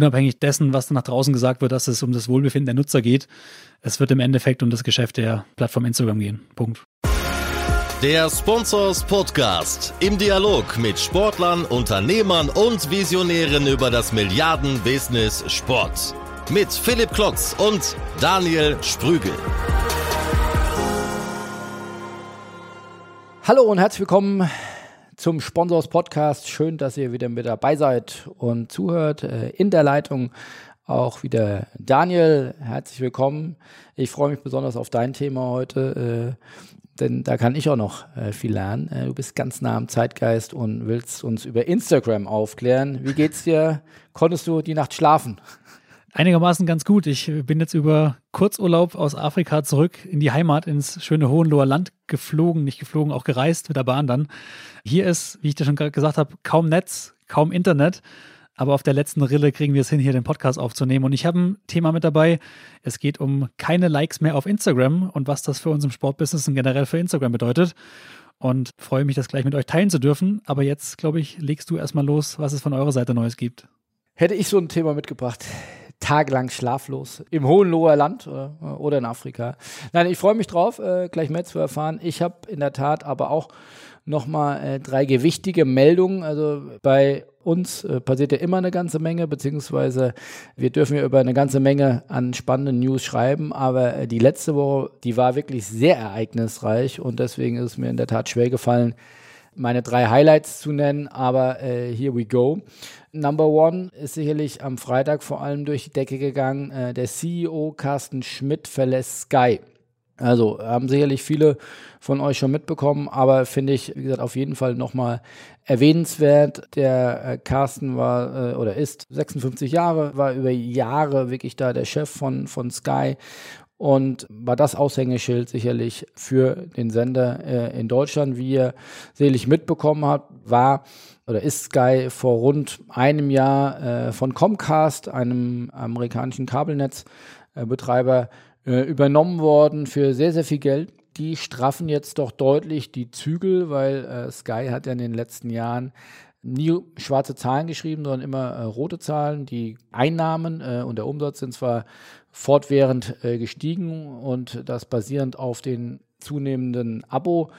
unabhängig dessen, was nach draußen gesagt wird, dass es um das Wohlbefinden der Nutzer geht. Es wird im Endeffekt um das Geschäft der Plattform Instagram gehen. Punkt. Der Sponsors Podcast im Dialog mit Sportlern, Unternehmern und Visionären über das Milliarden-Business Sport. Mit Philipp Klotz und Daniel Sprügel. Hallo und herzlich willkommen zum Sponsors Podcast. Schön, dass ihr wieder mit dabei seid und zuhört. Äh, in der Leitung auch wieder Daniel. Herzlich willkommen. Ich freue mich besonders auf dein Thema heute. Äh, denn da kann ich auch noch äh, viel lernen. Du bist ganz nah am Zeitgeist und willst uns über Instagram aufklären. Wie geht's dir? Konntest du die Nacht schlafen? Einigermaßen ganz gut. Ich bin jetzt über Kurzurlaub aus Afrika zurück in die Heimat, ins schöne Hohenloher Land geflogen, nicht geflogen, auch gereist mit der Bahn dann. Hier ist, wie ich dir schon gesagt habe, kaum Netz, kaum Internet. Aber auf der letzten Rille kriegen wir es hin, hier den Podcast aufzunehmen. Und ich habe ein Thema mit dabei. Es geht um keine Likes mehr auf Instagram und was das für uns im Sportbusiness und generell für Instagram bedeutet. Und freue mich, das gleich mit euch teilen zu dürfen. Aber jetzt, glaube ich, legst du erstmal los, was es von eurer Seite Neues gibt. Hätte ich so ein Thema mitgebracht. Tagelang schlaflos im Hohenloher Land oder, äh, oder in Afrika. Nein, ich freue mich drauf, äh, gleich mehr zu erfahren. Ich habe in der Tat aber auch nochmal äh, drei gewichtige Meldungen. Also bei uns äh, passiert ja immer eine ganze Menge, beziehungsweise wir dürfen ja über eine ganze Menge an spannenden News schreiben, aber äh, die letzte Woche, die war wirklich sehr ereignisreich und deswegen ist es mir in der Tat schwer gefallen, meine drei Highlights zu nennen, aber äh, here we go. Number one ist sicherlich am Freitag vor allem durch die Decke gegangen. Äh, der CEO Carsten Schmidt verlässt Sky. Also haben sicherlich viele von euch schon mitbekommen, aber finde ich, wie gesagt, auf jeden Fall nochmal erwähnenswert. Der äh, Carsten war äh, oder ist 56 Jahre, war über Jahre wirklich da der Chef von, von Sky und war das Aushängeschild sicherlich für den Sender äh, in Deutschland. Wie ihr selig mitbekommen habt, war oder ist Sky vor rund einem Jahr äh, von Comcast, einem amerikanischen Kabelnetzbetreiber, äh, übernommen worden für sehr, sehr viel Geld. Die straffen jetzt doch deutlich die Zügel, weil äh, Sky hat ja in den letzten Jahren nie schwarze Zahlen geschrieben, sondern immer äh, rote Zahlen. Die Einnahmen äh, und der Umsatz sind zwar fortwährend äh, gestiegen und das basierend auf den zunehmenden Abo.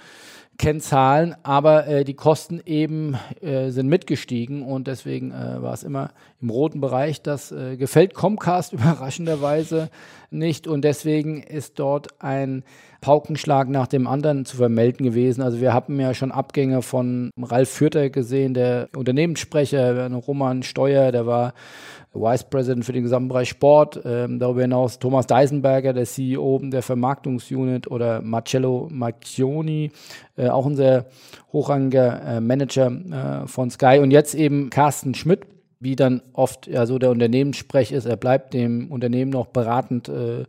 Kennzahlen, aber äh, die Kosten eben äh, sind mitgestiegen und deswegen äh, war es immer im roten Bereich. Das äh, gefällt Comcast überraschenderweise nicht und deswegen ist dort ein Paukenschlag nach dem anderen zu vermelden gewesen. Also wir haben ja schon Abgänge von Ralf Fürther gesehen, der Unternehmenssprecher, Roman Steuer, der war Vice President für den gesamten Bereich Sport. Ähm, darüber hinaus Thomas Deisenberger, der CEO der Vermarktungsunit oder Marcello Macchioni, äh, auch ein sehr hochrangiger äh, Manager äh, von Sky. Und jetzt eben Carsten Schmidt, wie dann oft ja so der Unternehmenssprech ist. Er bleibt dem Unternehmen noch beratend äh,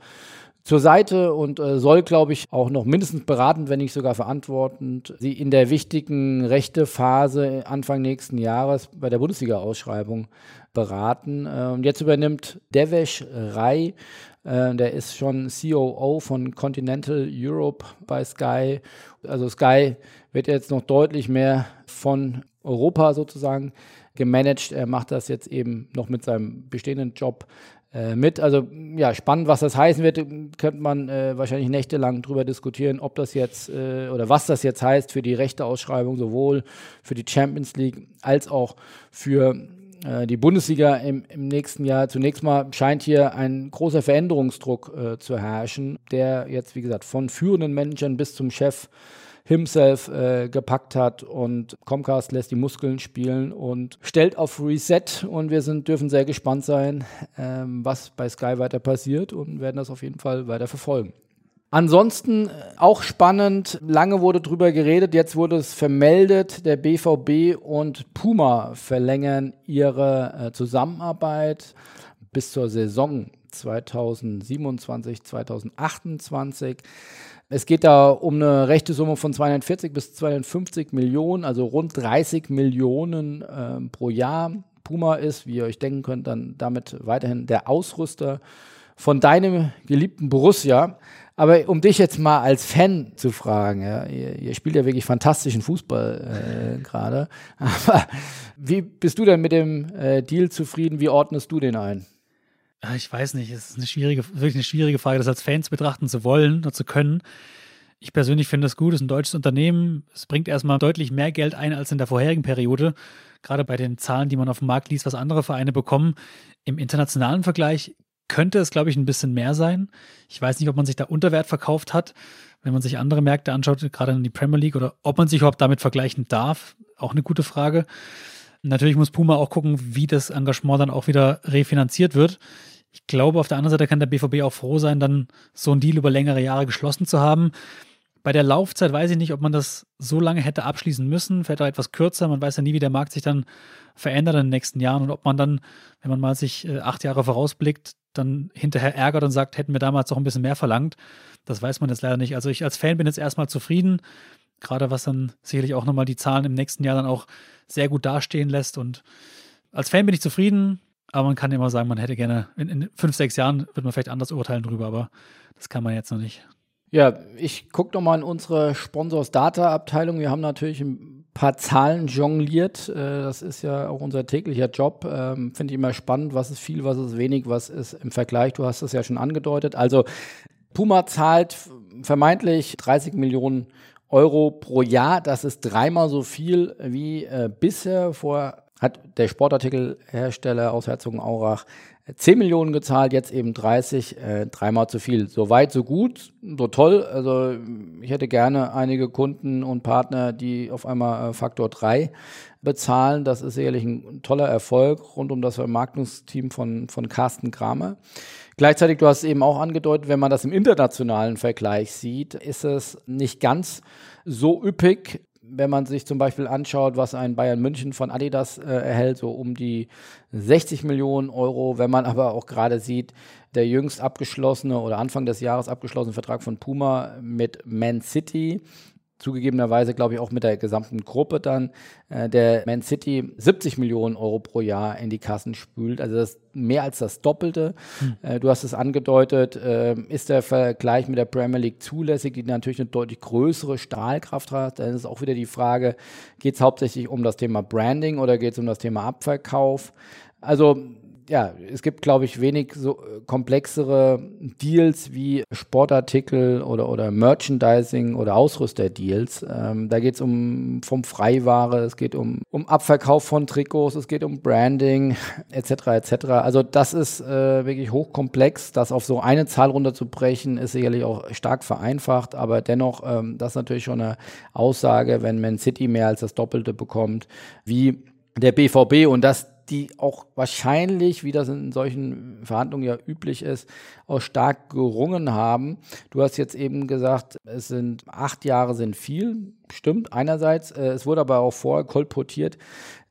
zur Seite und äh, soll, glaube ich, auch noch mindestens beratend, wenn nicht sogar verantwortend, sie in der wichtigen rechte Phase Anfang nächsten Jahres bei der Bundesliga-Ausschreibung beraten. Äh, und jetzt übernimmt Devesh Rai, äh, der ist schon COO von Continental Europe bei Sky. Also Sky wird jetzt noch deutlich mehr von Europa sozusagen gemanagt. Er macht das jetzt eben noch mit seinem bestehenden Job äh, mit. Also ja, spannend, was das heißen wird, könnte man äh, wahrscheinlich nächtelang drüber diskutieren, ob das jetzt äh, oder was das jetzt heißt für die rechte Ausschreibung, sowohl für die Champions League als auch für äh, die Bundesliga im, im, nächsten Jahr. Zunächst mal scheint hier ein großer Veränderungsdruck äh, zu herrschen, der jetzt, wie gesagt, von führenden Managern bis zum Chef himself äh, gepackt hat und Comcast lässt die Muskeln spielen und stellt auf Reset und wir sind, dürfen sehr gespannt sein, ähm, was bei Sky weiter passiert und werden das auf jeden Fall weiter verfolgen. Ansonsten äh, auch spannend, lange wurde drüber geredet, jetzt wurde es vermeldet, der BVB und Puma verlängern ihre äh, Zusammenarbeit bis zur Saison 2027, 2028. Es geht da um eine rechte Summe von 240 bis 250 Millionen, also rund 30 Millionen äh, pro Jahr. Puma ist, wie ihr euch denken könnt, dann damit weiterhin der Ausrüster von deinem geliebten Borussia. Aber um dich jetzt mal als Fan zu fragen, ja, ihr, ihr spielt ja wirklich fantastischen Fußball äh, gerade. Aber wie bist du denn mit dem äh, Deal zufrieden? Wie ordnest du den ein? Ich weiß nicht, es ist eine schwierige, wirklich eine schwierige Frage, das als Fans betrachten zu wollen oder zu können. Ich persönlich finde es gut, es ist ein deutsches Unternehmen. Es bringt erstmal deutlich mehr Geld ein als in der vorherigen Periode. Gerade bei den Zahlen, die man auf dem Markt liest, was andere Vereine bekommen. Im internationalen Vergleich könnte es, glaube ich, ein bisschen mehr sein. Ich weiß nicht, ob man sich da unter Wert verkauft hat, wenn man sich andere Märkte anschaut, gerade in die Premier League, oder ob man sich überhaupt damit vergleichen darf. Auch eine gute Frage. Natürlich muss Puma auch gucken, wie das Engagement dann auch wieder refinanziert wird. Ich glaube, auf der anderen Seite kann der BVB auch froh sein, dann so einen Deal über längere Jahre geschlossen zu haben. Bei der Laufzeit weiß ich nicht, ob man das so lange hätte abschließen müssen, vielleicht auch etwas kürzer. Man weiß ja nie, wie der Markt sich dann verändert in den nächsten Jahren und ob man dann, wenn man mal sich äh, acht Jahre vorausblickt, dann hinterher ärgert und sagt, hätten wir damals noch ein bisschen mehr verlangt. Das weiß man jetzt leider nicht. Also ich als Fan bin jetzt erstmal zufrieden, gerade was dann sicherlich auch nochmal die Zahlen im nächsten Jahr dann auch sehr gut dastehen lässt. Und als Fan bin ich zufrieden, aber man kann immer sagen, man hätte gerne, in, in fünf, sechs Jahren wird man vielleicht anders urteilen drüber, aber das kann man jetzt noch nicht. Ja, ich gucke nochmal in unsere Sponsors Data Abteilung. Wir haben natürlich ein paar Zahlen jongliert. Äh, das ist ja auch unser täglicher Job. Ähm, finde ich immer spannend, was ist viel, was ist wenig, was ist im Vergleich. Du hast es ja schon angedeutet. Also Puma zahlt vermeintlich 30 Millionen Euro pro Jahr. Das ist dreimal so viel wie äh, bisher. Vor hat der Sportartikelhersteller aus Herzogenaurach 10 Millionen gezahlt, jetzt eben 30, äh, dreimal zu viel. So weit, so gut, so toll. Also ich hätte gerne einige Kunden und Partner, die auf einmal äh, Faktor 3 bezahlen. Das ist sicherlich ein toller Erfolg rund um das Vermarktungsteam von, von Carsten Kramer. Gleichzeitig, du hast es eben auch angedeutet, wenn man das im internationalen Vergleich sieht, ist es nicht ganz so üppig wenn man sich zum Beispiel anschaut, was ein Bayern München von Adidas äh, erhält, so um die 60 Millionen Euro. Wenn man aber auch gerade sieht, der jüngst abgeschlossene oder Anfang des Jahres abgeschlossene Vertrag von Puma mit Man City, zugegebenerweise, glaube ich, auch mit der gesamten Gruppe dann, äh, der Man City 70 Millionen Euro pro Jahr in die Kassen spült. Also das ist mehr als das Doppelte. Hm. Äh, du hast es angedeutet, äh, ist der Vergleich mit der Premier League zulässig, die natürlich eine deutlich größere Stahlkraft hat. Dann ist auch wieder die Frage, geht es hauptsächlich um das Thema Branding oder geht es um das Thema Abverkauf? Also ja, es gibt, glaube ich, wenig so äh, komplexere Deals wie Sportartikel oder, oder Merchandising oder Ausrüster-Deals. Ähm, da geht es um vom Freiware, es geht um, um Abverkauf von Trikots, es geht um Branding etc. etc. Also das ist äh, wirklich hochkomplex. Das auf so eine Zahl runterzubrechen, ist sicherlich auch stark vereinfacht, aber dennoch, ähm, das ist natürlich schon eine Aussage, wenn Man City mehr als das Doppelte bekommt, wie der BVB und das die auch wahrscheinlich, wie das in solchen Verhandlungen ja üblich ist, auch stark gerungen haben. Du hast jetzt eben gesagt, es sind acht Jahre sind viel, stimmt einerseits. Äh, es wurde aber auch vorher kolportiert,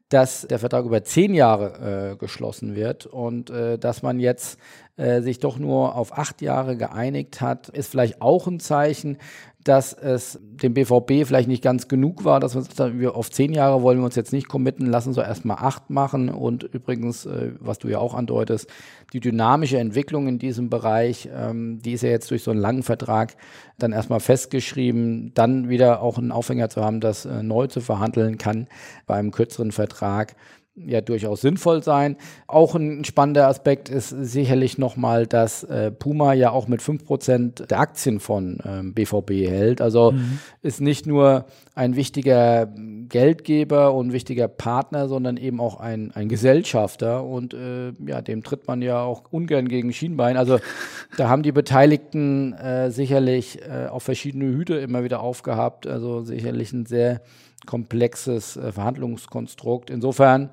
dass der Vertrag über zehn Jahre äh, geschlossen wird und äh, dass man jetzt äh, sich doch nur auf acht Jahre geeinigt hat, ist vielleicht auch ein Zeichen, dass es dem BVB vielleicht nicht ganz genug war, dass wir, wir auf zehn Jahre wollen wir uns jetzt nicht committen, lassen uns erstmal acht machen. Und übrigens, äh, was du ja auch andeutest, die dynamische Entwicklung in diesem Bereich, ähm, die ist ja jetzt durch so einen langen Vertrag dann erstmal festgeschrieben, dann wieder auch einen Aufhänger zu haben, das äh, neu zu verhandeln kann bei einem kürzeren Vertrag ja durchaus sinnvoll sein. Auch ein spannender Aspekt ist sicherlich nochmal, dass äh, Puma ja auch mit 5% der Aktien von ähm, BVB hält. Also mhm. ist nicht nur ein wichtiger Geldgeber und wichtiger Partner, sondern eben auch ein, ein Gesellschafter. Und äh, ja, dem tritt man ja auch ungern gegen Schienbein. Also da haben die Beteiligten äh, sicherlich äh, auf verschiedene Hüte immer wieder aufgehabt. Also sicherlich ein sehr komplexes äh, Verhandlungskonstrukt. Insofern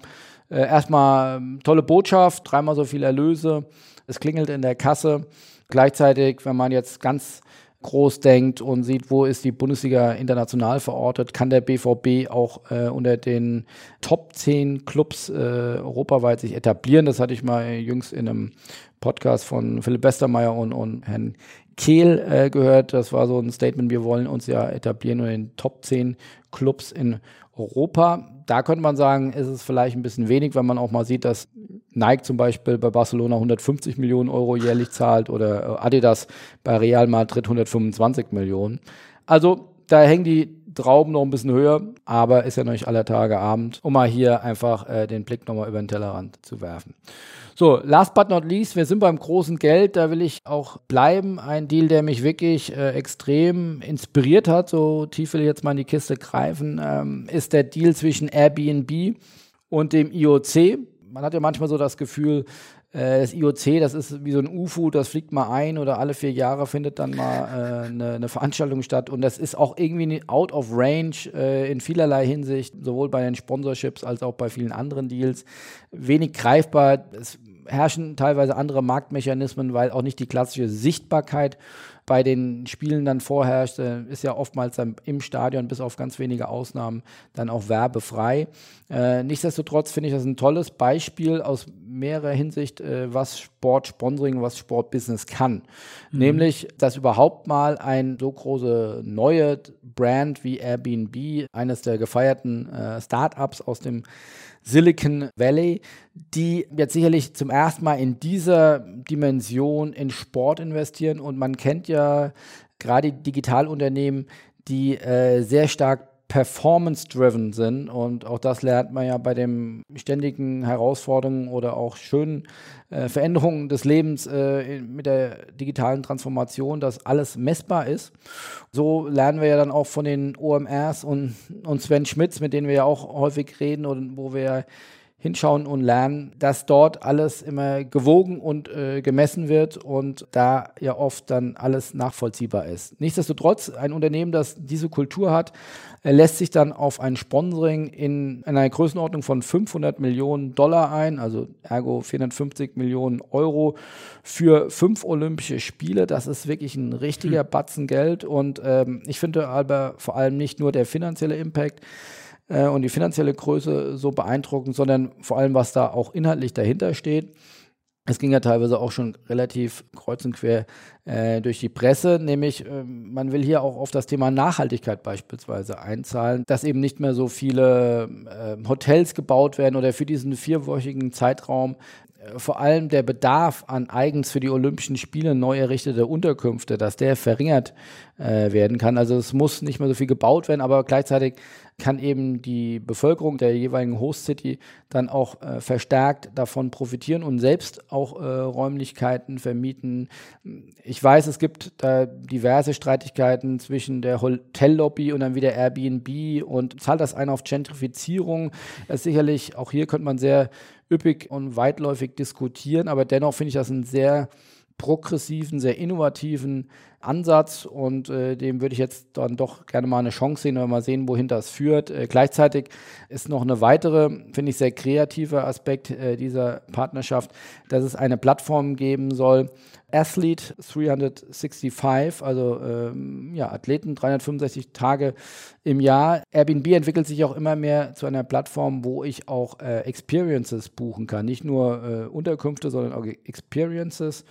äh, erstmal ähm, tolle Botschaft, dreimal so viel Erlöse, es klingelt in der Kasse. Gleichzeitig, wenn man jetzt ganz groß denkt und sieht, wo ist die Bundesliga international verortet, kann der BVB auch äh, unter den Top 10 Clubs äh, europaweit sich etablieren. Das hatte ich mal jüngst in einem Podcast von Philipp Westermeier und, und Herrn Kehl äh, gehört. Das war so ein Statement, wir wollen uns ja etablieren unter den Top 10 Clubs in Europa. da könnte man sagen, ist es vielleicht ein bisschen wenig, wenn man auch mal sieht, dass Nike zum Beispiel bei Barcelona 150 Millionen Euro jährlich zahlt oder Adidas bei Real Madrid 125 Millionen. Also da hängen die Trauben noch ein bisschen höher, aber ist ja noch nicht aller Tage Abend, um mal hier einfach äh, den Blick nochmal über den Tellerrand zu werfen. So, last but not least, wir sind beim großen Geld, da will ich auch bleiben. Ein Deal, der mich wirklich äh, extrem inspiriert hat, so tief will ich jetzt mal in die Kiste greifen, ähm, ist der Deal zwischen Airbnb und dem IOC. Man hat ja manchmal so das Gefühl, das IOC, das ist wie so ein UFO, das fliegt mal ein oder alle vier Jahre findet dann mal äh, eine, eine, Veranstaltung statt. Und das ist auch irgendwie out of range äh, in vielerlei Hinsicht, sowohl bei den Sponsorships als auch bei vielen anderen Deals. Wenig greifbar. Es herrschen teilweise andere Marktmechanismen, weil auch nicht die klassische Sichtbarkeit bei den Spielen dann vorherrscht, äh, ist ja oftmals dann im Stadion, bis auf ganz wenige Ausnahmen, dann auch werbefrei. Äh, nichtsdestotrotz finde ich das ein tolles Beispiel aus mehrerer Hinsicht, äh, was Sportsponsoring, was Sportbusiness kann. Mhm. Nämlich, dass überhaupt mal ein so große neue Brand wie Airbnb, eines der gefeierten äh, Startups aus dem Silicon Valley, die jetzt sicherlich zum ersten Mal in dieser Dimension in Sport investieren. Und man kennt ja gerade Digitalunternehmen, die äh, sehr stark performance-driven sind. Und auch das lernt man ja bei den ständigen Herausforderungen oder auch schönen äh, Veränderungen des Lebens äh, mit der digitalen Transformation, dass alles messbar ist. So lernen wir ja dann auch von den OMRs und, und Sven Schmitz, mit denen wir ja auch häufig reden und wo wir hinschauen und lernen, dass dort alles immer gewogen und äh, gemessen wird und da ja oft dann alles nachvollziehbar ist. Nichtsdestotrotz, ein Unternehmen, das diese Kultur hat, äh, lässt sich dann auf ein Sponsoring in, in einer Größenordnung von 500 Millionen Dollar ein, also ergo 450 Millionen Euro für fünf Olympische Spiele. Das ist wirklich ein richtiger hm. Batzen Geld und ähm, ich finde aber vor allem nicht nur der finanzielle Impact, äh, und die finanzielle Größe so beeindruckend, sondern vor allem, was da auch inhaltlich dahinter steht. Es ging ja teilweise auch schon relativ kreuz und quer äh, durch die Presse, nämlich äh, man will hier auch auf das Thema Nachhaltigkeit beispielsweise einzahlen, dass eben nicht mehr so viele äh, Hotels gebaut werden oder für diesen vierwöchigen Zeitraum äh, vor allem der Bedarf an eigens für die Olympischen Spiele neu errichtete Unterkünfte, dass der verringert äh, werden kann. Also es muss nicht mehr so viel gebaut werden, aber gleichzeitig kann eben die Bevölkerung der jeweiligen Host City dann auch äh, verstärkt davon profitieren und selbst auch äh, Räumlichkeiten vermieten. Ich weiß, es gibt da diverse Streitigkeiten zwischen der Hotellobby und dann wieder Airbnb und zahlt das ein auf Gentrifizierung. Das sicherlich, auch hier könnte man sehr üppig und weitläufig diskutieren, aber dennoch finde ich das ein sehr progressiven, sehr innovativen Ansatz und äh, dem würde ich jetzt dann doch gerne mal eine Chance sehen oder mal sehen, wohin das führt. Äh, gleichzeitig ist noch eine weitere, finde ich, sehr kreative Aspekt äh, dieser Partnerschaft, dass es eine Plattform geben soll, Athlete 365, also ähm, ja, Athleten 365 Tage im Jahr. Airbnb entwickelt sich auch immer mehr zu einer Plattform, wo ich auch äh, Experiences buchen kann. Nicht nur äh, Unterkünfte, sondern auch Experiences.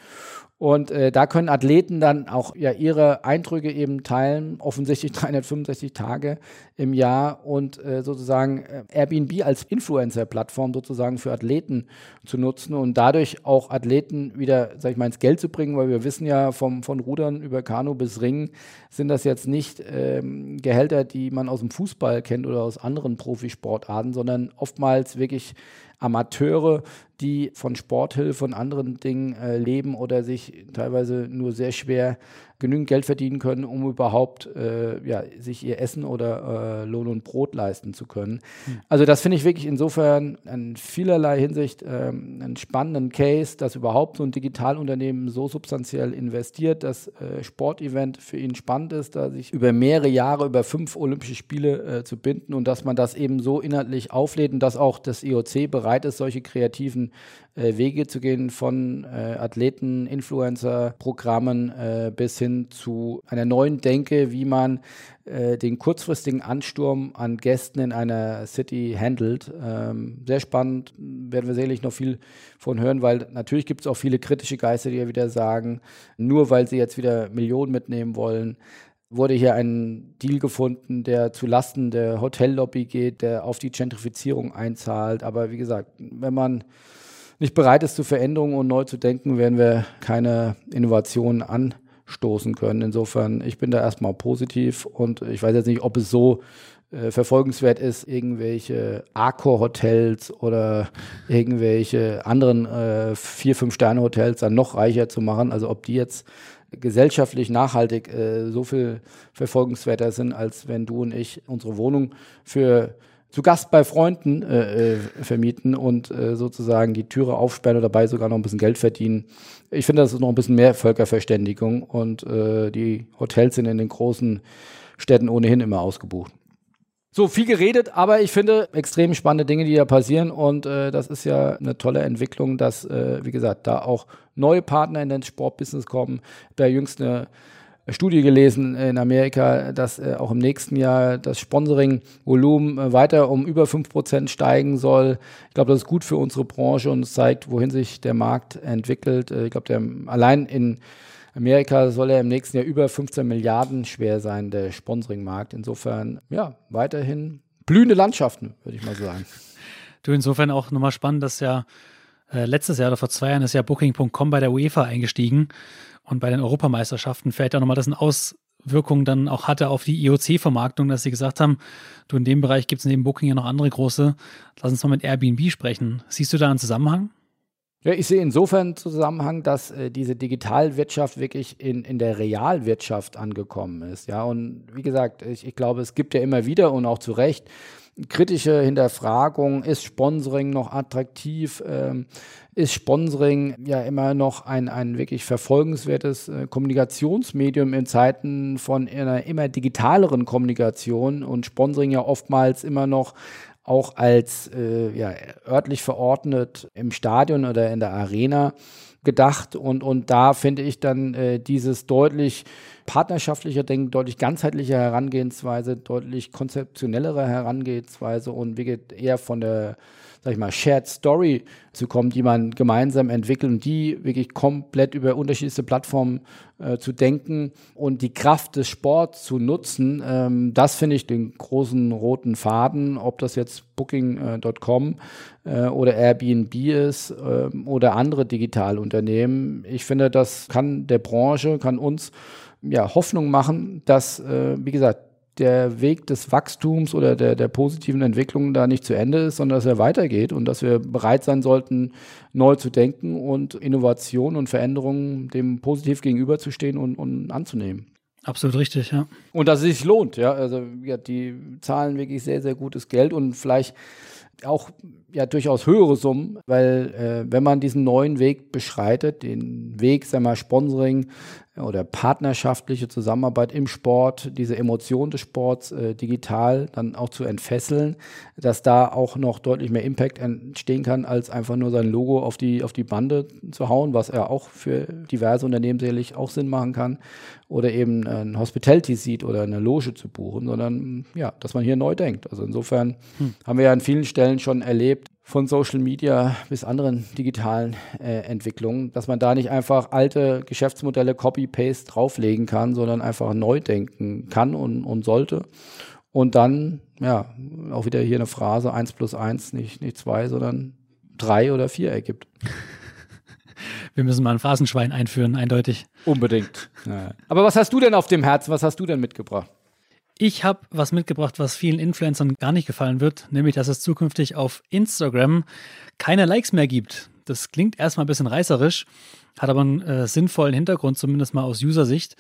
Und äh, da können Athleten dann auch ja ihre Eindrücke eben teilen, offensichtlich 365 Tage im Jahr und äh, sozusagen äh, Airbnb als Influencer-Plattform sozusagen für Athleten zu nutzen und dadurch auch Athleten wieder, sag ich mal, ins Geld zu bringen, weil wir wissen ja vom, von Rudern über Kanu bis Ringen sind das jetzt nicht ähm, Gehälter, die man aus dem Fußball kennt oder aus anderen Profisportarten, sondern oftmals wirklich Amateure, die von Sporthilfe und anderen Dingen äh, leben oder sich teilweise nur sehr schwer genügend Geld verdienen können, um überhaupt äh, ja, sich ihr Essen oder äh, Lohn und Brot leisten zu können. Mhm. Also das finde ich wirklich insofern in vielerlei Hinsicht ähm, einen spannenden Case, dass überhaupt so ein Digitalunternehmen so substanziell investiert, dass äh, Sportevent für ihn spannend ist, da sich über mehrere Jahre, über fünf Olympische Spiele äh, zu binden und dass man das eben so inhaltlich auflädt und dass auch das IOC bereit ist, solche kreativen Wege zu gehen von äh, Athleten, Influencer-Programmen äh, bis hin zu einer neuen Denke, wie man äh, den kurzfristigen Ansturm an Gästen in einer City handelt. Ähm, sehr spannend, werden wir sicherlich noch viel von hören, weil natürlich gibt es auch viele kritische Geister, die ja wieder sagen, nur weil sie jetzt wieder Millionen mitnehmen wollen, wurde hier ein Deal gefunden, der zu Lasten der Hotellobby geht, der auf die Gentrifizierung einzahlt. Aber wie gesagt, wenn man nicht bereit ist zu Veränderungen und neu zu denken, werden wir keine Innovationen anstoßen können. Insofern, ich bin da erstmal positiv und ich weiß jetzt nicht, ob es so äh, verfolgenswert ist, irgendwelche Accor-Hotels oder irgendwelche anderen äh, vier, fünf Sterne-Hotels dann noch reicher zu machen. Also ob die jetzt gesellschaftlich nachhaltig äh, so viel verfolgenswerter sind, als wenn du und ich unsere Wohnung für zu Gast bei Freunden äh, äh, vermieten und äh, sozusagen die Türe aufsperren oder dabei sogar noch ein bisschen Geld verdienen. Ich finde, das ist noch ein bisschen mehr Völkerverständigung und äh, die Hotels sind in den großen Städten ohnehin immer ausgebucht. So, viel geredet, aber ich finde extrem spannende Dinge, die da passieren. Und äh, das ist ja eine tolle Entwicklung, dass, wie gesagt, da auch neue Partner in den Sportbusiness kommen. Da jüngst eine Studie gelesen in Amerika, dass äh, auch im nächsten Jahr das Sponsoring-Volumen äh, weiter um über 5% steigen soll. Ich glaube, das ist gut für unsere Branche und zeigt, wohin sich der Markt entwickelt. Äh, ich glaube, der allein in Amerika soll er im nächsten Jahr über 15 Milliarden schwer sein, der Sponsoringmarkt. Insofern, ja, weiterhin blühende Landschaften, würde ich mal sagen. Du, insofern auch nochmal spannend, dass ja äh, letztes Jahr oder vor zwei Jahren ist ja Booking.com bei der UEFA eingestiegen und bei den Europameisterschaften fällt ja nochmal, dass eine Auswirkung dann auch hatte auf die IOC-Vermarktung, dass sie gesagt haben, du in dem Bereich gibt es neben Booking ja noch andere große, lass uns mal mit Airbnb sprechen. Siehst du da einen Zusammenhang? Ja, ich sehe insofern Zusammenhang, dass äh, diese Digitalwirtschaft wirklich in, in der Realwirtschaft angekommen ist. Ja, und wie gesagt, ich, ich glaube, es gibt ja immer wieder und auch zu Recht kritische Hinterfragung, ist Sponsoring noch attraktiv? Ähm, ist Sponsoring ja immer noch ein, ein wirklich verfolgenswertes äh, Kommunikationsmedium in Zeiten von einer immer digitaleren Kommunikation und Sponsoring ja oftmals immer noch auch als äh, ja, örtlich verordnet im Stadion oder in der Arena gedacht. Und, und da finde ich dann äh, dieses deutlich partnerschaftlicher Denken, deutlich ganzheitlicher Herangehensweise, deutlich konzeptionellere Herangehensweise und wirklich eher von der sag ich mal, Shared Story zu kommen, die man gemeinsam entwickelt und die wirklich komplett über unterschiedlichste Plattformen äh, zu denken und die Kraft des Sports zu nutzen, ähm, das finde ich den großen roten Faden, ob das jetzt Booking.com äh, oder Airbnb ist äh, oder andere Digitalunternehmen. Ich finde, das kann der Branche, kann uns ja, Hoffnung machen, dass, äh, wie gesagt, der Weg des Wachstums oder der, der positiven Entwicklung da nicht zu Ende ist, sondern dass er weitergeht und dass wir bereit sein sollten, neu zu denken und Innovation und Veränderungen dem positiv gegenüberzustehen und, und anzunehmen. Absolut richtig, ja. Und dass es sich lohnt, ja. Also ja, die zahlen wirklich sehr, sehr gutes Geld und vielleicht auch ja durchaus höhere Summen, weil äh, wenn man diesen neuen Weg beschreitet, den Weg, sagen wir mal, Sponsoring oder partnerschaftliche Zusammenarbeit im Sport, diese Emotion des Sports äh, digital dann auch zu entfesseln, dass da auch noch deutlich mehr Impact entstehen kann, als einfach nur sein Logo auf die, auf die Bande zu hauen, was ja auch für diverse Unternehmen sicherlich auch Sinn machen kann, oder eben ein Hospitality sieht oder eine Loge zu buchen, sondern ja, dass man hier neu denkt. Also insofern hm. haben wir ja an vielen Stellen schon erlebt, von Social Media bis anderen digitalen äh, Entwicklungen, dass man da nicht einfach alte Geschäftsmodelle Copy-Paste drauflegen kann, sondern einfach neu denken kann und, und sollte. Und dann, ja, auch wieder hier eine Phrase, eins plus eins, nicht, nicht zwei, sondern drei oder vier ergibt. Wir müssen mal ein Phrasenschwein einführen, eindeutig. Unbedingt. Ja. Aber was hast du denn auf dem Herzen? Was hast du denn mitgebracht? Ich habe was mitgebracht, was vielen Influencern gar nicht gefallen wird, nämlich dass es zukünftig auf Instagram keine Likes mehr gibt. Das klingt erstmal ein bisschen reißerisch, hat aber einen äh, sinnvollen Hintergrund, zumindest mal aus User-Sicht.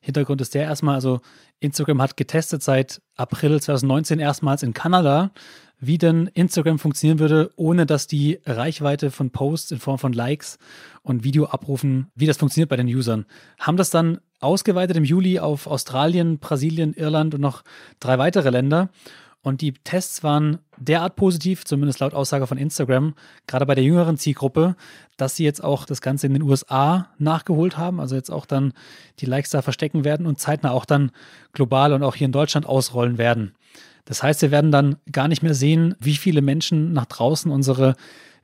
Hintergrund ist der erstmal, also Instagram hat getestet seit April 2019 erstmals in Kanada, wie denn Instagram funktionieren würde, ohne dass die Reichweite von Posts in Form von Likes und Videoabrufen, wie das funktioniert bei den Usern. Haben das dann ausgeweitet im Juli auf Australien, Brasilien, Irland und noch drei weitere Länder. Und die Tests waren derart positiv, zumindest laut Aussage von Instagram, gerade bei der jüngeren Zielgruppe, dass sie jetzt auch das Ganze in den USA nachgeholt haben, also jetzt auch dann die Likes da verstecken werden und zeitnah auch dann global und auch hier in Deutschland ausrollen werden. Das heißt, wir werden dann gar nicht mehr sehen, wie viele Menschen nach draußen unsere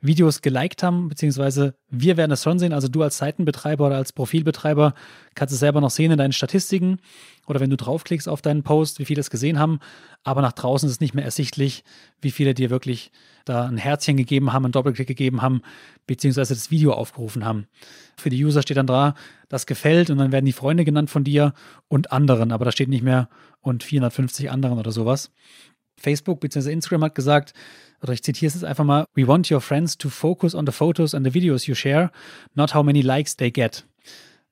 Videos geliked haben, beziehungsweise wir werden es schon sehen, also du als Seitenbetreiber oder als Profilbetreiber kannst es selber noch sehen in deinen Statistiken oder wenn du draufklickst auf deinen Post, wie viele es gesehen haben, aber nach draußen ist es nicht mehr ersichtlich, wie viele dir wirklich da ein Herzchen gegeben haben, einen Doppelklick gegeben haben, beziehungsweise das Video aufgerufen haben. Für die User steht dann da, das gefällt und dann werden die Freunde genannt von dir und anderen, aber da steht nicht mehr und 450 anderen oder sowas. Facebook bzw. Instagram hat gesagt, oder ich zitiere es jetzt einfach mal, We want your friends to focus on the photos and the videos you share, not how many likes they get.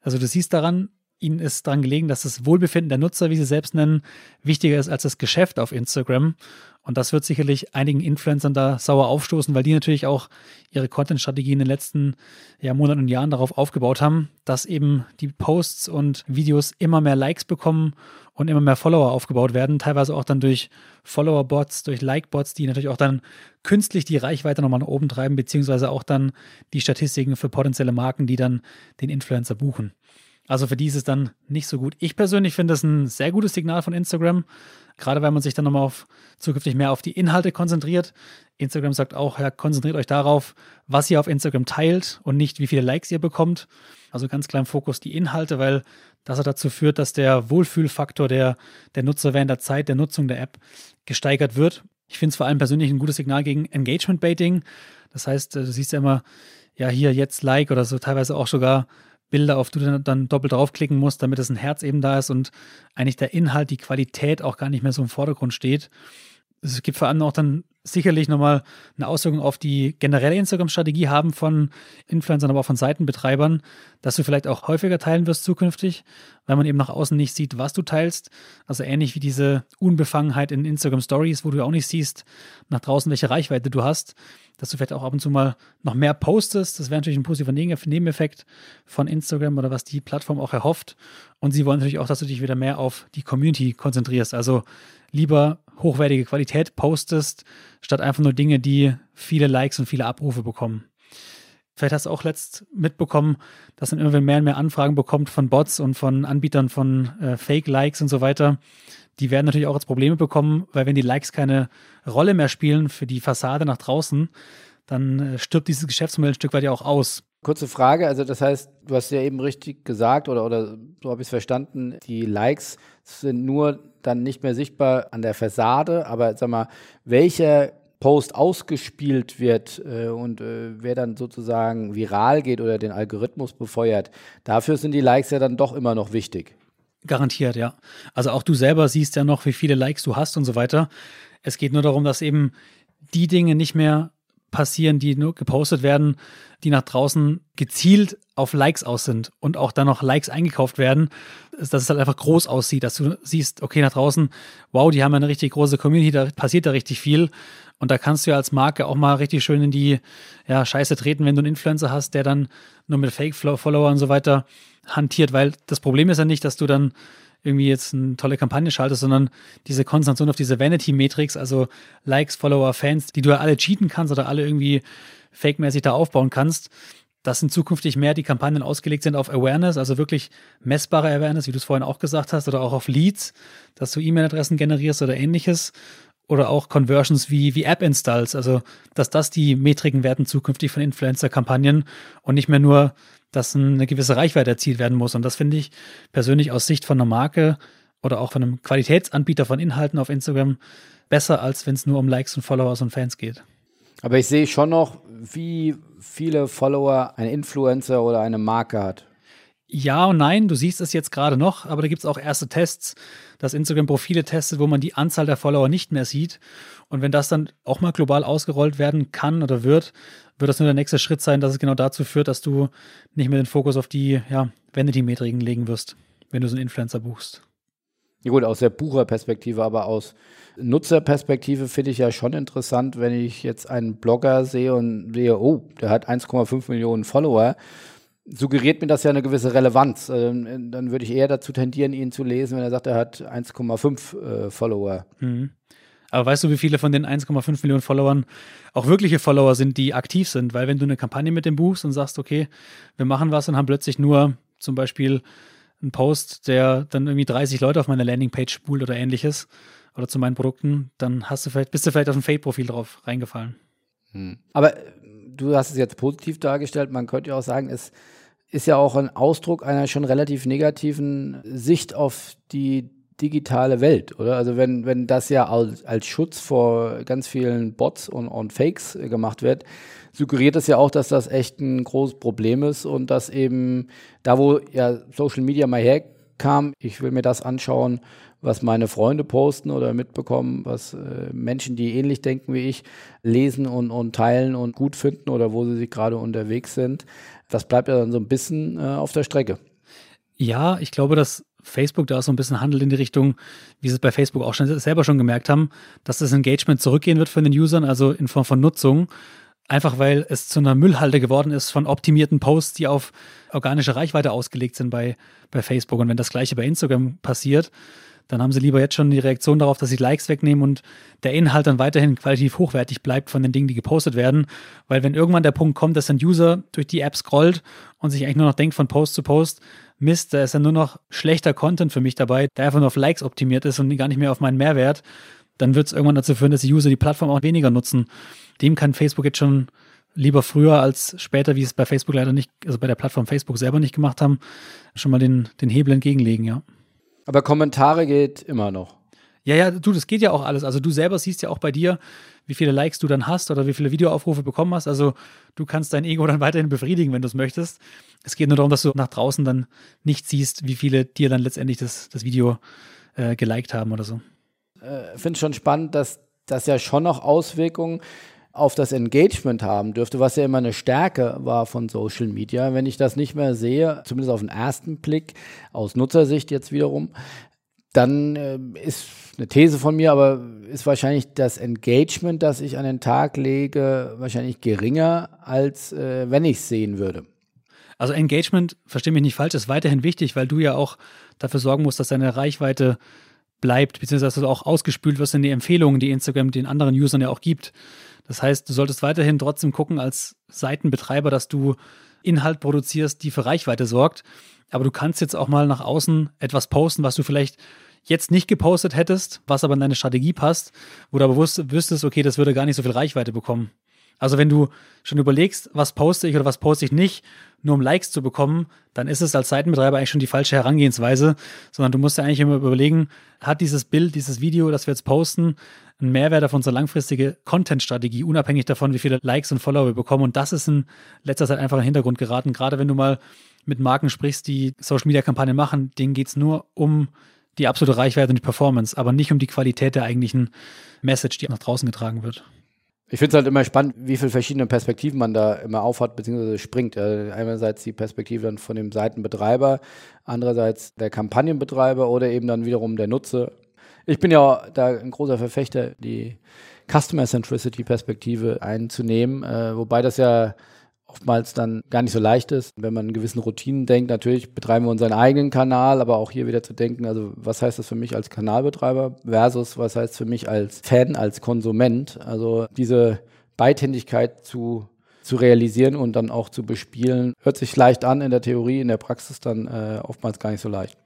Also du siehst daran, ihnen ist daran gelegen, dass das Wohlbefinden der Nutzer, wie sie selbst nennen, wichtiger ist als das Geschäft auf Instagram. Und das wird sicherlich einigen Influencern da sauer aufstoßen, weil die natürlich auch ihre Content-Strategie in den letzten ja, Monaten und Jahren darauf aufgebaut haben, dass eben die Posts und Videos immer mehr Likes bekommen und immer mehr Follower aufgebaut werden, teilweise auch dann durch Follower-Bots, durch Like-Bots, die natürlich auch dann künstlich die Reichweite nochmal nach oben treiben, beziehungsweise auch dann die Statistiken für potenzielle Marken, die dann den Influencer buchen. Also für die ist es dann nicht so gut. Ich persönlich finde es ein sehr gutes Signal von Instagram, gerade weil man sich dann nochmal auf zukünftig mehr auf die Inhalte konzentriert. Instagram sagt auch, ja, konzentriert euch darauf, was ihr auf Instagram teilt und nicht, wie viele Likes ihr bekommt. Also ganz klar im Fokus die Inhalte, weil das dazu führt, dass der Wohlfühlfaktor der, der Nutzer während der Zeit der Nutzung der App gesteigert wird. Ich finde es vor allem persönlich ein gutes Signal gegen Engagement-Baiting. Das heißt, du siehst ja immer, ja, hier jetzt Like oder so, teilweise auch sogar Bilder, auf die du dann doppelt draufklicken musst, damit es ein Herz eben da ist und eigentlich der Inhalt, die Qualität auch gar nicht mehr so im Vordergrund steht. Es gibt vor allem auch dann sicherlich nochmal eine Auswirkung auf die generelle Instagram-Strategie haben von Influencern, aber auch von Seitenbetreibern, dass du vielleicht auch häufiger teilen wirst zukünftig, weil man eben nach außen nicht sieht, was du teilst. Also ähnlich wie diese Unbefangenheit in Instagram Stories, wo du auch nicht siehst, nach draußen, welche Reichweite du hast, dass du vielleicht auch ab und zu mal noch mehr postest. Das wäre natürlich ein positiver Nebeneffekt von Instagram oder was die Plattform auch erhofft. Und sie wollen natürlich auch, dass du dich wieder mehr auf die Community konzentrierst. Also lieber hochwertige Qualität postest, statt einfach nur Dinge, die viele Likes und viele Abrufe bekommen. Vielleicht hast du auch letzt mitbekommen, dass man immer mehr und mehr Anfragen bekommt von Bots und von Anbietern von äh, Fake-Likes und so weiter. Die werden natürlich auch als Probleme bekommen, weil wenn die Likes keine Rolle mehr spielen für die Fassade nach draußen, dann äh, stirbt dieses Geschäftsmodell ein Stück weit ja auch aus. Kurze Frage, also das heißt, du hast ja eben richtig gesagt oder, oder so habe ich es verstanden, die Likes sind nur dann nicht mehr sichtbar an der Fassade, aber sag mal, welcher Post ausgespielt wird äh, und äh, wer dann sozusagen viral geht oder den Algorithmus befeuert, dafür sind die Likes ja dann doch immer noch wichtig. Garantiert, ja. Also auch du selber siehst ja noch, wie viele Likes du hast und so weiter. Es geht nur darum, dass eben die Dinge nicht mehr passieren, die nur gepostet werden, die nach draußen gezielt auf Likes aus sind und auch dann noch Likes eingekauft werden, dass es halt einfach groß aussieht, dass du siehst, okay, nach draußen, wow, die haben eine richtig große Community, da passiert da richtig viel. Und da kannst du ja als Marke auch mal richtig schön in die ja, Scheiße treten, wenn du einen Influencer hast, der dann nur mit Fake-Follower und so weiter hantiert, weil das Problem ist ja nicht, dass du dann irgendwie jetzt eine tolle Kampagne schaltest, sondern diese Konzentration auf diese Vanity-Matrix, also Likes, Follower, Fans, die du ja alle cheaten kannst oder alle irgendwie fake-mäßig da aufbauen kannst, dass in zukünftig mehr die Kampagnen ausgelegt sind auf Awareness, also wirklich messbare Awareness, wie du es vorhin auch gesagt hast, oder auch auf Leads, dass du E-Mail-Adressen generierst oder ähnliches. Oder auch Conversions wie, wie App-Installs, also dass das die Metriken werden zukünftig von Influencer-Kampagnen und nicht mehr nur dass eine gewisse Reichweite erzielt werden muss. Und das finde ich persönlich aus Sicht von einer Marke oder auch von einem Qualitätsanbieter von Inhalten auf Instagram besser, als wenn es nur um Likes und Followers und Fans geht. Aber ich sehe schon noch, wie viele Follower ein Influencer oder eine Marke hat. Ja und nein, du siehst es jetzt gerade noch, aber da gibt es auch erste Tests, dass Instagram Profile testet, wo man die Anzahl der Follower nicht mehr sieht. Und wenn das dann auch mal global ausgerollt werden kann oder wird, wird das nur der nächste Schritt sein, dass es genau dazu führt, dass du nicht mehr den Fokus auf die ja, Vanity-Metriken legen wirst, wenn du so einen Influencer buchst. Ja gut, aus der Bucherperspektive, aber aus Nutzerperspektive finde ich ja schon interessant, wenn ich jetzt einen Blogger sehe und sehe, oh, der hat 1,5 Millionen Follower, suggeriert mir das ja eine gewisse Relevanz. Ähm, dann würde ich eher dazu tendieren, ihn zu lesen, wenn er sagt, er hat 1,5 äh, Follower. Mhm. Aber weißt du, wie viele von den 1,5 Millionen Followern auch wirkliche Follower sind, die aktiv sind? Weil wenn du eine Kampagne mit dem buchst und sagst, okay, wir machen was und haben plötzlich nur zum Beispiel einen Post, der dann irgendwie 30 Leute auf meiner Landingpage spult oder ähnliches oder zu meinen Produkten, dann hast du vielleicht, bist du vielleicht auf ein Fade-Profil drauf reingefallen. Hm. Aber du hast es jetzt positiv dargestellt, man könnte ja auch sagen, es ist ja auch ein Ausdruck einer schon relativ negativen Sicht auf die digitale Welt, oder? Also wenn, wenn das ja als, als Schutz vor ganz vielen Bots und, und Fakes gemacht wird, suggeriert es ja auch, dass das echt ein großes Problem ist und dass eben da, wo ja Social Media mal herkam, ich will mir das anschauen, was meine Freunde posten oder mitbekommen, was äh, Menschen, die ähnlich denken wie ich, lesen und, und teilen und gut finden oder wo sie sich gerade unterwegs sind. Das bleibt ja dann so ein bisschen äh, auf der Strecke. Ja, ich glaube, dass Facebook da so ein bisschen handelt in die Richtung, wie sie es bei Facebook auch schon selber schon gemerkt haben, dass das Engagement zurückgehen wird von den Usern, also in Form von Nutzung. Einfach weil es zu einer Müllhalde geworden ist von optimierten Posts, die auf organische Reichweite ausgelegt sind bei, bei Facebook. Und wenn das gleiche bei Instagram passiert, dann haben sie lieber jetzt schon die Reaktion darauf, dass sie Likes wegnehmen und der Inhalt dann weiterhin qualitativ hochwertig bleibt von den Dingen, die gepostet werden. Weil wenn irgendwann der Punkt kommt, dass ein User durch die App scrollt und sich eigentlich nur noch denkt von Post zu Post, Mist, da ist ja nur noch schlechter Content für mich dabei, der einfach nur auf Likes optimiert ist und gar nicht mehr auf meinen Mehrwert, dann wird es irgendwann dazu führen, dass die User die Plattform auch weniger nutzen. Dem kann Facebook jetzt schon lieber früher als später, wie es bei Facebook leider nicht, also bei der Plattform Facebook selber nicht gemacht haben, schon mal den, den Hebel entgegenlegen, ja. Aber Kommentare geht immer noch. Ja, ja, du, das geht ja auch alles. Also du selber siehst ja auch bei dir, wie viele Likes du dann hast oder wie viele Videoaufrufe bekommen hast. Also du kannst dein Ego dann weiterhin befriedigen, wenn du es möchtest. Es geht nur darum, dass du nach draußen dann nicht siehst, wie viele dir dann letztendlich das, das Video äh, geliked haben oder so. Äh, Finde schon spannend, dass das ja schon noch Auswirkungen auf das Engagement haben dürfte, was ja immer eine Stärke war von Social Media. Wenn ich das nicht mehr sehe, zumindest auf den ersten Blick, aus Nutzersicht jetzt wiederum, dann äh, ist eine These von mir, aber ist wahrscheinlich das Engagement, das ich an den Tag lege, wahrscheinlich geringer, als äh, wenn ich es sehen würde. Also Engagement, verstehe mich nicht falsch, ist weiterhin wichtig, weil du ja auch dafür sorgen musst, dass deine Reichweite bleibt, beziehungsweise auch ausgespült wirst in die Empfehlungen, die Instagram den anderen Usern ja auch gibt. Das heißt, du solltest weiterhin trotzdem gucken als Seitenbetreiber, dass du Inhalt produzierst, die für Reichweite sorgt. Aber du kannst jetzt auch mal nach außen etwas posten, was du vielleicht jetzt nicht gepostet hättest, was aber in deine Strategie passt, wo du aber wüsstest, okay, das würde gar nicht so viel Reichweite bekommen. Also wenn du schon überlegst, was poste ich oder was poste ich nicht, nur um Likes zu bekommen, dann ist es als Seitenbetreiber eigentlich schon die falsche Herangehensweise, sondern du musst ja eigentlich immer überlegen, hat dieses Bild, dieses Video, das wir jetzt posten, einen Mehrwert auf unsere langfristige Content-Strategie, unabhängig davon, wie viele Likes und Follower wir bekommen. Und das ist in letzter Zeit einfach in den Hintergrund geraten. Gerade wenn du mal mit Marken sprichst, die Social-Media-Kampagnen machen, denen geht es nur um die absolute Reichweite und die Performance, aber nicht um die Qualität der eigentlichen Message, die nach draußen getragen wird. Ich finde es halt immer spannend, wie viele verschiedene Perspektiven man da immer aufhat, beziehungsweise springt. einerseits die Perspektive dann von dem Seitenbetreiber, andererseits der Kampagnenbetreiber oder eben dann wiederum der Nutzer. Ich bin ja da ein großer Verfechter, die Customer Centricity Perspektive einzunehmen, äh, wobei das ja oftmals dann gar nicht so leicht ist, wenn man an gewissen Routinen denkt. Natürlich betreiben wir unseren eigenen Kanal, aber auch hier wieder zu denken, also was heißt das für mich als Kanalbetreiber versus was heißt für mich als Fan, als Konsument. Also diese Beidhändigkeit zu zu realisieren und dann auch zu bespielen, hört sich leicht an in der Theorie, in der Praxis dann äh, oftmals gar nicht so leicht.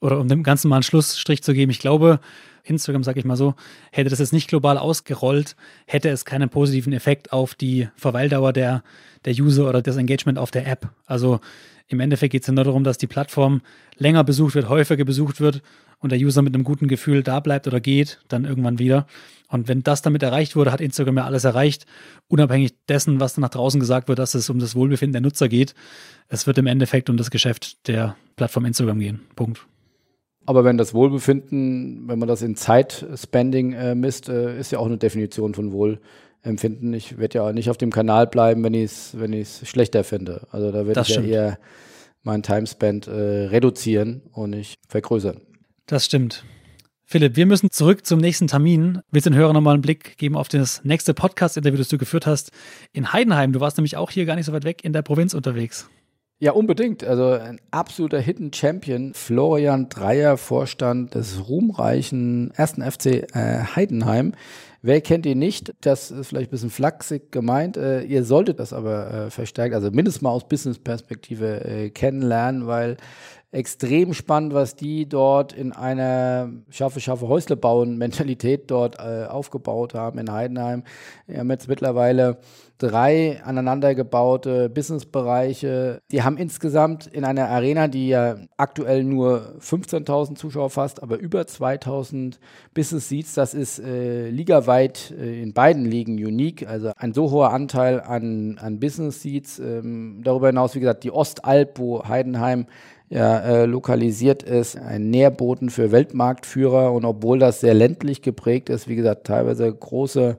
Oder um dem Ganzen mal einen Schlussstrich zu geben, ich glaube, Instagram, sage ich mal so, hätte das jetzt nicht global ausgerollt, hätte es keinen positiven Effekt auf die Verweildauer der, der User oder das Engagement auf der App. Also im Endeffekt geht es ja nur darum, dass die Plattform länger besucht wird, häufiger besucht wird und der User mit einem guten Gefühl da bleibt oder geht, dann irgendwann wieder. Und wenn das damit erreicht wurde, hat Instagram ja alles erreicht, unabhängig dessen, was dann nach draußen gesagt wird, dass es um das Wohlbefinden der Nutzer geht. Es wird im Endeffekt um das Geschäft der Plattform Instagram gehen. Punkt. Aber wenn das Wohlbefinden, wenn man das in Zeitspending äh, misst, äh, ist ja auch eine Definition von Wohlempfinden. Ich werde ja nicht auf dem Kanal bleiben, wenn ich es wenn ich's schlechter finde. Also da werde ich ja eher meinen Timespend äh, reduzieren und nicht vergrößern. Das stimmt. Philipp, wir müssen zurück zum nächsten Termin. Willst du den Hörern nochmal einen Blick geben auf das nächste Podcast-Interview, das du geführt hast in Heidenheim? Du warst nämlich auch hier gar nicht so weit weg in der Provinz unterwegs. Ja, unbedingt. Also ein absoluter Hidden Champion. Florian Dreier, Vorstand des ruhmreichen ersten FC äh, Heidenheim. Wer kennt ihn nicht? Das ist vielleicht ein bisschen flachsig gemeint. Äh, ihr solltet das aber äh, verstärkt, also mindestens mal aus Business-Perspektive äh, kennenlernen, weil extrem spannend, was die dort in einer schaffe, schaffe Häusle bauen Mentalität dort äh, aufgebaut haben in Heidenheim. Wir haben jetzt mittlerweile drei aneinandergebaute Businessbereiche. Die haben insgesamt in einer Arena, die ja aktuell nur 15.000 Zuschauer fasst, aber über 2.000 Business Seats. Das ist äh, ligaweit äh, in beiden Ligen unique. Also ein so hoher Anteil an, an Business Seats. Ähm, darüber hinaus, wie gesagt, die Ostalb, wo Heidenheim ja, äh, lokalisiert ist, ein Nährboden für Weltmarktführer und obwohl das sehr ländlich geprägt ist, wie gesagt, teilweise große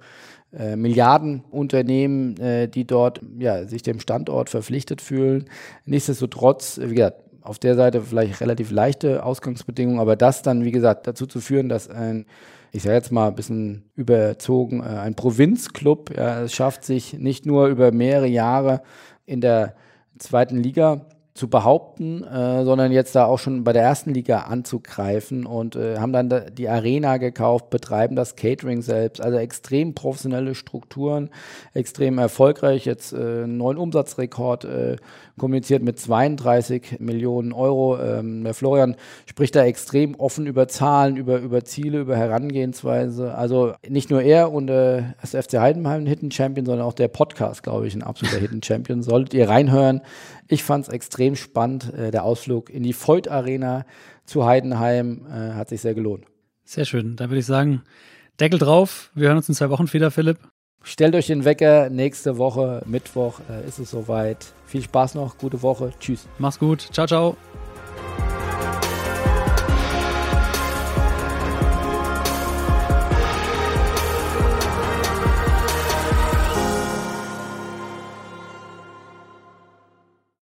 äh, Milliardenunternehmen, äh, die dort ja, sich dem Standort verpflichtet fühlen. Nichtsdestotrotz, wie gesagt, auf der Seite vielleicht relativ leichte Ausgangsbedingungen, aber das dann, wie gesagt, dazu zu führen, dass ein, ich sage jetzt mal ein bisschen überzogen, äh, ein Provinzclub ja, es schafft, sich nicht nur über mehrere Jahre in der zweiten Liga zu behaupten, äh, sondern jetzt da auch schon bei der ersten Liga anzugreifen und äh, haben dann da die Arena gekauft, betreiben das Catering selbst, also extrem professionelle Strukturen, extrem erfolgreich, jetzt äh, neuen Umsatzrekord äh, kommuniziert mit 32 Millionen Euro. Ähm, der Florian spricht da extrem offen über Zahlen, über, über Ziele, über Herangehensweise. Also nicht nur er und äh, das FC Heidenheim ein Hidden Champion, sondern auch der Podcast, glaube ich, ein absoluter Hidden Champion. Solltet ihr reinhören. Ich fand es extrem spannend. Äh, der Ausflug in die Voigt Arena zu Heidenheim äh, hat sich sehr gelohnt. Sehr schön. Dann würde ich sagen, Deckel drauf. Wir hören uns in zwei Wochen wieder, Philipp. Stellt euch den Wecker. Nächste Woche, Mittwoch, äh, ist es soweit. Viel Spaß noch. Gute Woche. Tschüss. Mach's gut. Ciao, ciao.